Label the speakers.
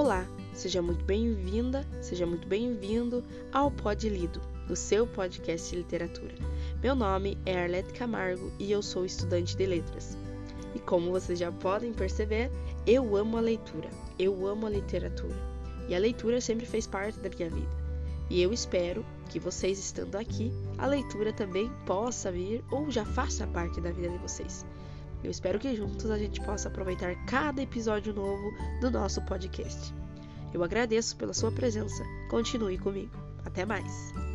Speaker 1: Olá, seja muito bem-vinda, seja muito bem-vindo ao Pod Lido, o seu podcast de literatura. Meu nome é Arlete Camargo e eu sou estudante de letras. E como vocês já podem perceber, eu amo a leitura, eu amo a literatura. E a leitura sempre fez parte da minha vida. E eu espero que vocês estando aqui, a leitura também possa vir ou já faça parte da vida de vocês. Eu espero que juntos a gente possa aproveitar cada episódio novo do nosso podcast. Eu agradeço pela sua presença. Continue comigo. Até mais!